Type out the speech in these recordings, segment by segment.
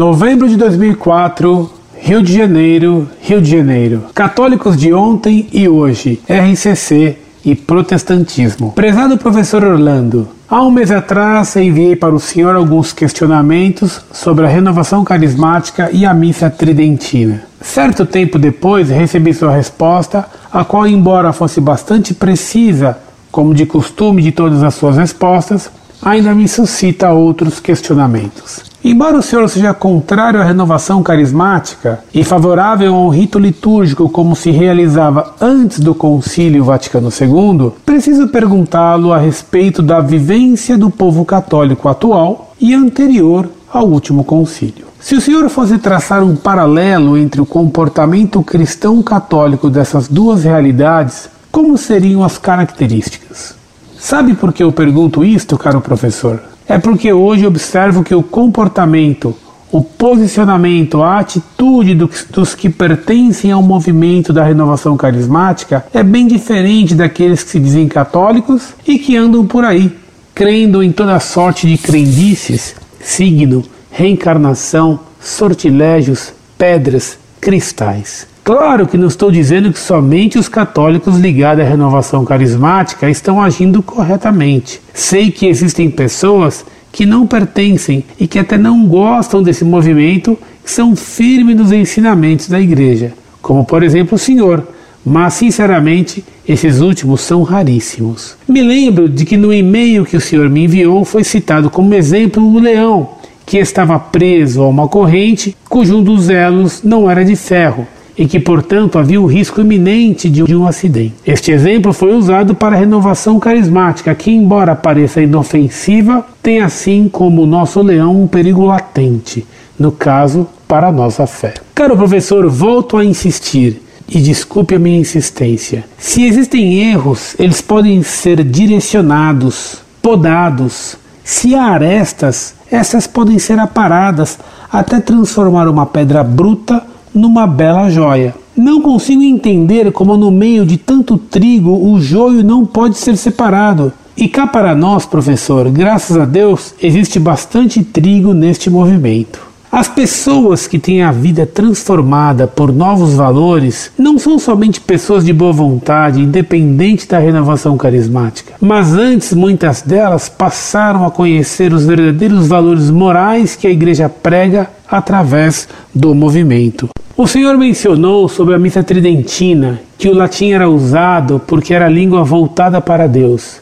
Novembro de 2004, Rio de Janeiro, Rio de Janeiro. Católicos de ontem e hoje, RCC e protestantismo. Prezado professor Orlando, há um mês atrás enviei para o senhor alguns questionamentos sobre a renovação carismática e a missa tridentina. Certo tempo depois recebi sua resposta, a qual, embora fosse bastante precisa, como de costume de todas as suas respostas, ainda me suscita outros questionamentos. Embora o senhor seja contrário à renovação carismática e favorável a um rito litúrgico como se realizava antes do Concílio Vaticano II, preciso perguntá-lo a respeito da vivência do povo católico atual e anterior ao último concílio. Se o senhor fosse traçar um paralelo entre o comportamento cristão católico dessas duas realidades, como seriam as características? Sabe por que eu pergunto isto, caro professor? É porque hoje observo que o comportamento, o posicionamento, a atitude dos que pertencem ao movimento da renovação carismática é bem diferente daqueles que se dizem católicos e que andam por aí, crendo em toda sorte de crendices, signo, reencarnação, sortilégios, pedras, cristais. Claro que não estou dizendo que somente os católicos ligados à renovação carismática estão agindo corretamente. Sei que existem pessoas que não pertencem e que até não gostam desse movimento, que são firmes nos ensinamentos da igreja, como por exemplo o senhor, mas sinceramente esses últimos são raríssimos. Me lembro de que no e-mail que o senhor me enviou foi citado como exemplo o leão, que estava preso a uma corrente cujo um dos elos não era de ferro e que, portanto, havia o risco iminente de um acidente. Este exemplo foi usado para a renovação carismática, que, embora pareça inofensiva, tem assim como o nosso leão um perigo latente, no caso, para a nossa fé. Caro professor, volto a insistir e desculpe a minha insistência. Se existem erros, eles podem ser direcionados, podados. Se há arestas, essas podem ser aparadas até transformar uma pedra bruta numa bela joia. Não consigo entender como no meio de tanto trigo o joio não pode ser separado. E cá para nós, professor, graças a Deus, existe bastante trigo neste movimento. As pessoas que têm a vida transformada por novos valores não são somente pessoas de boa vontade, independente da renovação carismática, mas antes muitas delas passaram a conhecer os verdadeiros valores morais que a igreja prega através do movimento. O senhor mencionou sobre a missa tridentina que o latim era usado porque era a língua voltada para Deus.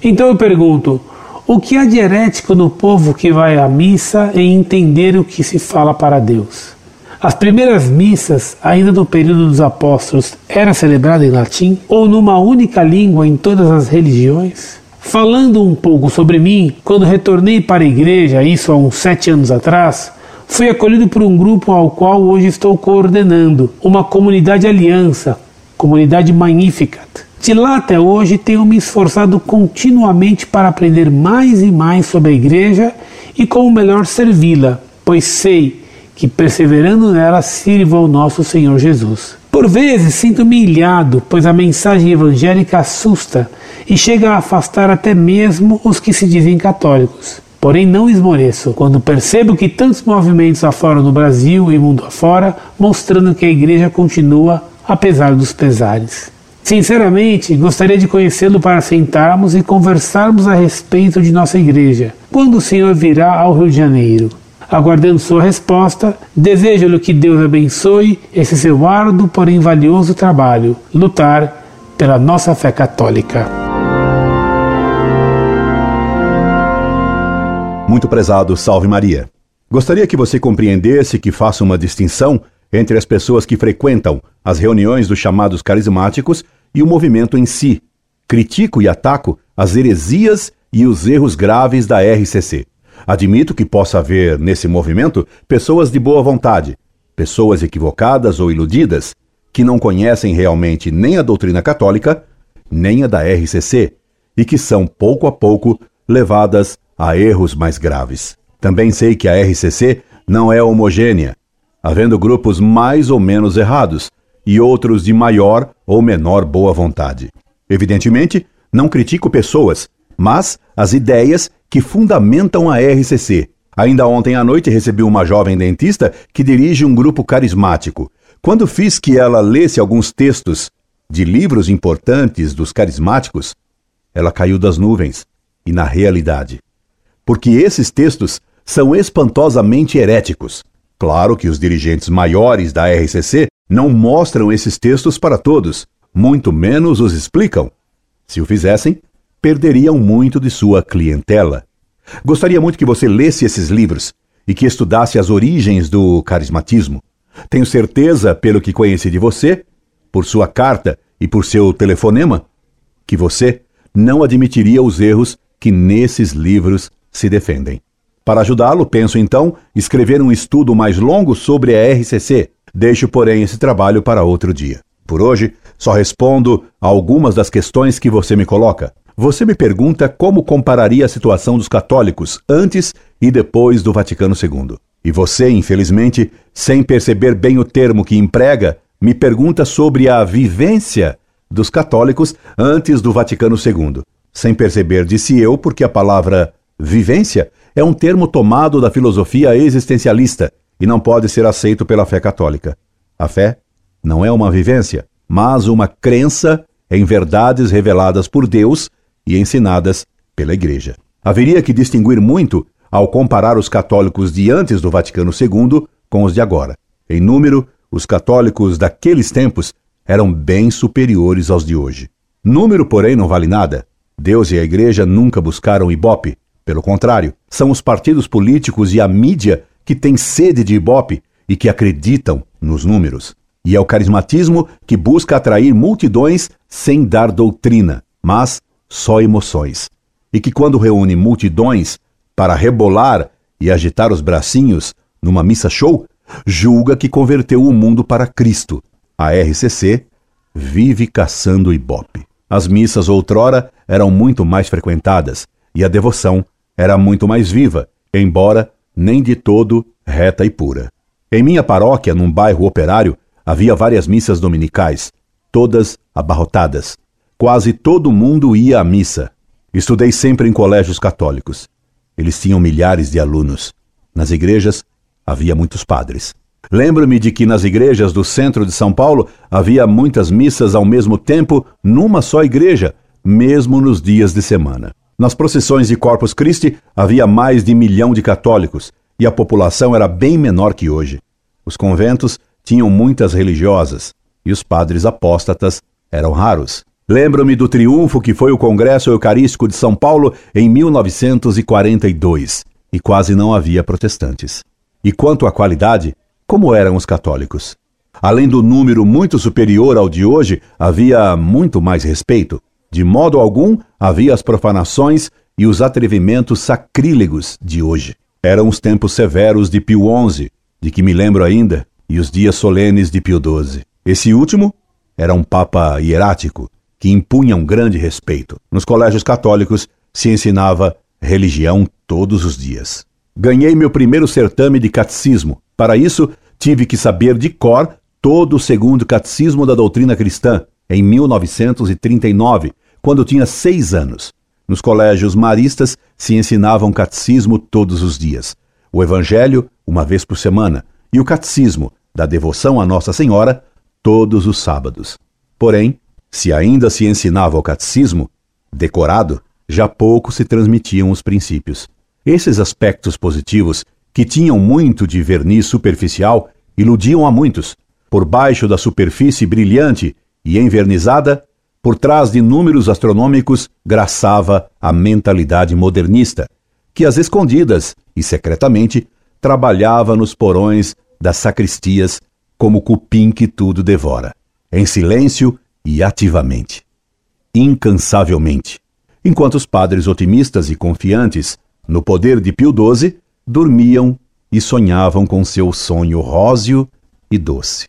Então eu pergunto: o que há de herético no povo que vai à missa em entender o que se fala para Deus? As primeiras missas, ainda no período dos apóstolos, era celebrada em latim ou numa única língua em todas as religiões? Falando um pouco sobre mim, quando retornei para a igreja, isso há uns sete anos atrás, fui acolhido por um grupo ao qual hoje estou coordenando, uma comunidade aliança, comunidade Magnificat. De lá até hoje tenho me esforçado continuamente para aprender mais e mais sobre a igreja e como melhor servi-la, pois sei que perseverando nela sirva ao nosso Senhor Jesus. Por vezes sinto-me ilhado, pois a mensagem evangélica assusta e chega a afastar até mesmo os que se dizem católicos. Porém, não esmoreço quando percebo que tantos movimentos afora no Brasil e mundo afora, mostrando que a igreja continua apesar dos pesares. Sinceramente, gostaria de conhecê-lo para sentarmos e conversarmos a respeito de nossa igreja. Quando o senhor virá ao Rio de Janeiro? Aguardando sua resposta, desejo-lhe que Deus abençoe esse seu árduo, porém valioso trabalho, lutar pela nossa fé católica. Muito prezado, salve Maria. Gostaria que você compreendesse que faço uma distinção entre as pessoas que frequentam as reuniões dos chamados carismáticos e o movimento em si. Critico e ataco as heresias e os erros graves da RCC. Admito que possa haver nesse movimento pessoas de boa vontade, pessoas equivocadas ou iludidas, que não conhecem realmente nem a doutrina católica, nem a da RCC, e que são pouco a pouco levadas a erros mais graves. Também sei que a RCC não é homogênea havendo grupos mais ou menos errados e outros de maior ou menor boa vontade. Evidentemente, não critico pessoas, mas as ideias que fundamentam a RCC Ainda ontem à noite recebi uma jovem dentista que dirige um grupo carismático. Quando fiz que ela lesse alguns textos de livros importantes dos carismáticos, ela caiu das nuvens e na realidade. Porque esses textos são espantosamente heréticos. Claro que os dirigentes maiores da RCC não mostram esses textos para todos, muito menos os explicam. Se o fizessem, perderiam muito de sua clientela. Gostaria muito que você lesse esses livros e que estudasse as origens do carismatismo. Tenho certeza, pelo que conheci de você, por sua carta e por seu telefonema, que você não admitiria os erros que nesses livros se defendem. Para ajudá-lo, penso então escrever um estudo mais longo sobre a RCC. Deixo, porém, esse trabalho para outro dia. Por hoje, só respondo a algumas das questões que você me coloca. Você me pergunta como compararia a situação dos católicos antes e depois do Vaticano II. E você, infelizmente, sem perceber bem o termo que emprega, me pergunta sobre a vivência dos católicos antes do Vaticano II. Sem perceber, disse eu, porque a palavra vivência é um termo tomado da filosofia existencialista e não pode ser aceito pela fé católica. A fé não é uma vivência, mas uma crença em verdades reveladas por Deus e ensinadas pela Igreja. Haveria que distinguir muito ao comparar os católicos de antes do Vaticano II com os de agora. Em número, os católicos daqueles tempos eram bem superiores aos de hoje. Número, porém, não vale nada. Deus e a Igreja nunca buscaram ibope. Pelo contrário, são os partidos políticos e a mídia que têm sede de ibope e que acreditam nos números. E é o carismatismo que busca atrair multidões sem dar doutrina, mas só emoções. E que, quando reúne multidões para rebolar e agitar os bracinhos numa missa show, julga que converteu o mundo para Cristo. A RCC vive caçando ibope. As missas outrora eram muito mais frequentadas e a devoção era muito mais viva, embora nem de todo reta e pura. Em minha paróquia, num bairro operário, havia várias missas dominicais, todas abarrotadas. Quase todo mundo ia à missa. Estudei sempre em colégios católicos. Eles tinham milhares de alunos. Nas igrejas, havia muitos padres. Lembro-me de que nas igrejas do centro de São Paulo havia muitas missas ao mesmo tempo numa só igreja, mesmo nos dias de semana. Nas procissões de Corpus Christi havia mais de milhão de católicos e a população era bem menor que hoje. Os conventos tinham muitas religiosas e os padres apóstatas eram raros. Lembro-me do triunfo que foi o Congresso Eucarístico de São Paulo em 1942 e quase não havia protestantes. E quanto à qualidade, como eram os católicos. Além do número muito superior ao de hoje, havia muito mais respeito. De modo algum, havia as profanações e os atrevimentos sacrílegos de hoje. Eram os tempos severos de Pio XI, de que me lembro ainda, e os dias solenes de Pio XII. Esse último era um papa hierático, que impunha um grande respeito. Nos colégios católicos se ensinava religião todos os dias. Ganhei meu primeiro certame de catecismo. Para isso, tive que saber de cor todo o segundo catecismo da doutrina cristã, em 1939, quando tinha seis anos. Nos colégios maristas se ensinava um catecismo todos os dias, o Evangelho uma vez por semana e o catecismo da devoção a Nossa Senhora todos os sábados. Porém, se ainda se ensinava o catecismo, decorado, já pouco se transmitiam os princípios. Esses aspectos positivos que tinham muito de verniz superficial, iludiam a muitos. Por baixo da superfície brilhante e envernizada, por trás de números astronômicos, graçava a mentalidade modernista, que às escondidas e secretamente trabalhava nos porões das sacristias como cupim que tudo devora, em silêncio e ativamente, incansavelmente, enquanto os padres otimistas e confiantes no poder de Pio XII dormiam e sonhavam com seu sonho róseo e doce.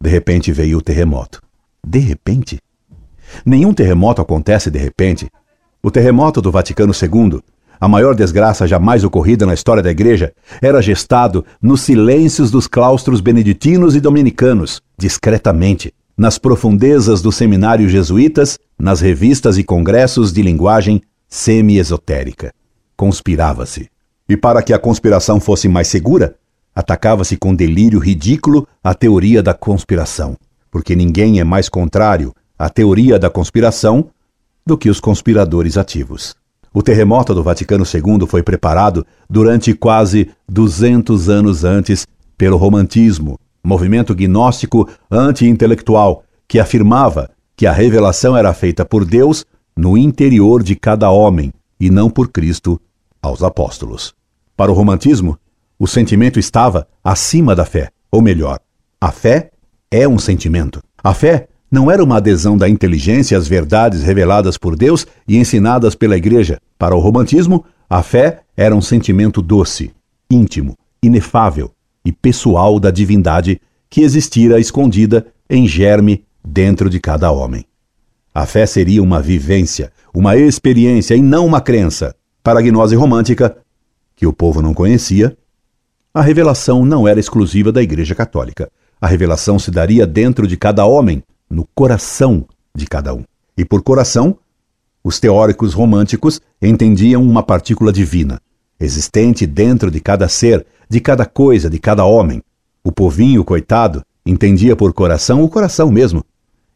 De repente veio o terremoto. De repente? Nenhum terremoto acontece de repente. O terremoto do Vaticano II, a maior desgraça jamais ocorrida na história da Igreja, era gestado nos silêncios dos claustros beneditinos e dominicanos, discretamente, nas profundezas dos seminários jesuítas, nas revistas e congressos de linguagem semi-esotérica. Conspirava-se. E para que a conspiração fosse mais segura, atacava-se com delírio ridículo a teoria da conspiração, porque ninguém é mais contrário à teoria da conspiração do que os conspiradores ativos. O terremoto do Vaticano II foi preparado durante quase 200 anos antes pelo Romantismo, movimento gnóstico anti-intelectual que afirmava que a revelação era feita por Deus no interior de cada homem e não por Cristo aos apóstolos. Para o romantismo, o sentimento estava acima da fé, ou melhor, a fé é um sentimento. A fé não era uma adesão da inteligência às verdades reveladas por Deus e ensinadas pela Igreja. Para o romantismo, a fé era um sentimento doce, íntimo, inefável e pessoal da divindade que existira escondida em germe dentro de cada homem. A fé seria uma vivência, uma experiência e não uma crença. Para a gnose romântica, que o povo não conhecia, a revelação não era exclusiva da Igreja Católica. A revelação se daria dentro de cada homem, no coração de cada um. E por coração, os teóricos românticos entendiam uma partícula divina, existente dentro de cada ser, de cada coisa, de cada homem. O povinho, coitado, entendia por coração o coração mesmo,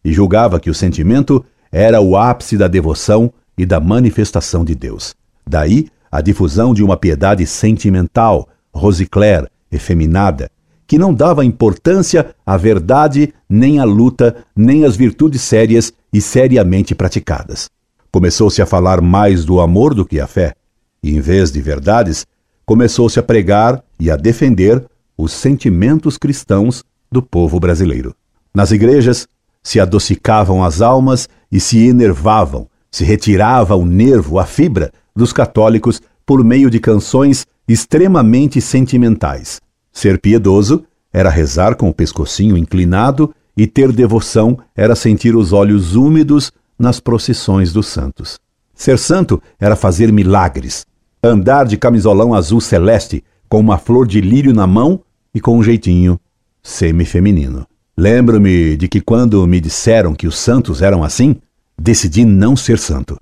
e julgava que o sentimento era o ápice da devoção e da manifestação de Deus. Daí a difusão de uma piedade sentimental, rosicler, efeminada, que não dava importância à verdade, nem à luta, nem às virtudes sérias e seriamente praticadas. Começou-se a falar mais do amor do que a fé, e em vez de verdades, começou-se a pregar e a defender os sentimentos cristãos do povo brasileiro. Nas igrejas, se adocicavam as almas e se enervavam, se retirava o nervo, a fibra dos católicos por meio de canções extremamente sentimentais. Ser piedoso era rezar com o pescocinho inclinado e ter devoção era sentir os olhos úmidos nas procissões dos santos. Ser santo era fazer milagres, andar de camisolão azul celeste com uma flor de lírio na mão e com um jeitinho semi-feminino. Lembro-me de que quando me disseram que os santos eram assim, decidi não ser santo.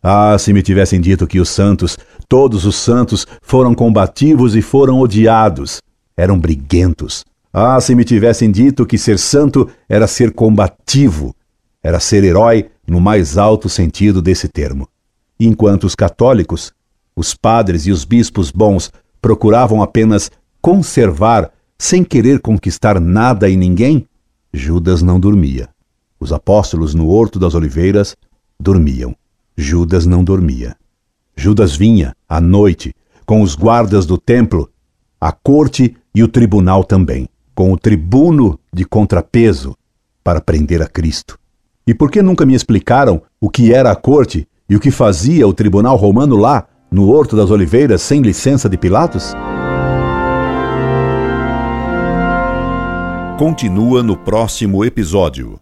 Ah, se me tivessem dito que os santos, todos os santos, foram combativos e foram odiados, eram briguentos. Ah, se me tivessem dito que ser santo era ser combativo, era ser herói no mais alto sentido desse termo. Enquanto os católicos, os padres e os bispos bons procuravam apenas conservar, sem querer conquistar nada e ninguém, Judas não dormia. Os apóstolos no Horto das Oliveiras dormiam. Judas não dormia. Judas vinha, à noite, com os guardas do templo, a corte e o tribunal também, com o tribuno de contrapeso, para prender a Cristo. E por que nunca me explicaram o que era a corte e o que fazia o tribunal romano lá, no Horto das Oliveiras, sem licença de Pilatos? continua no próximo episódio.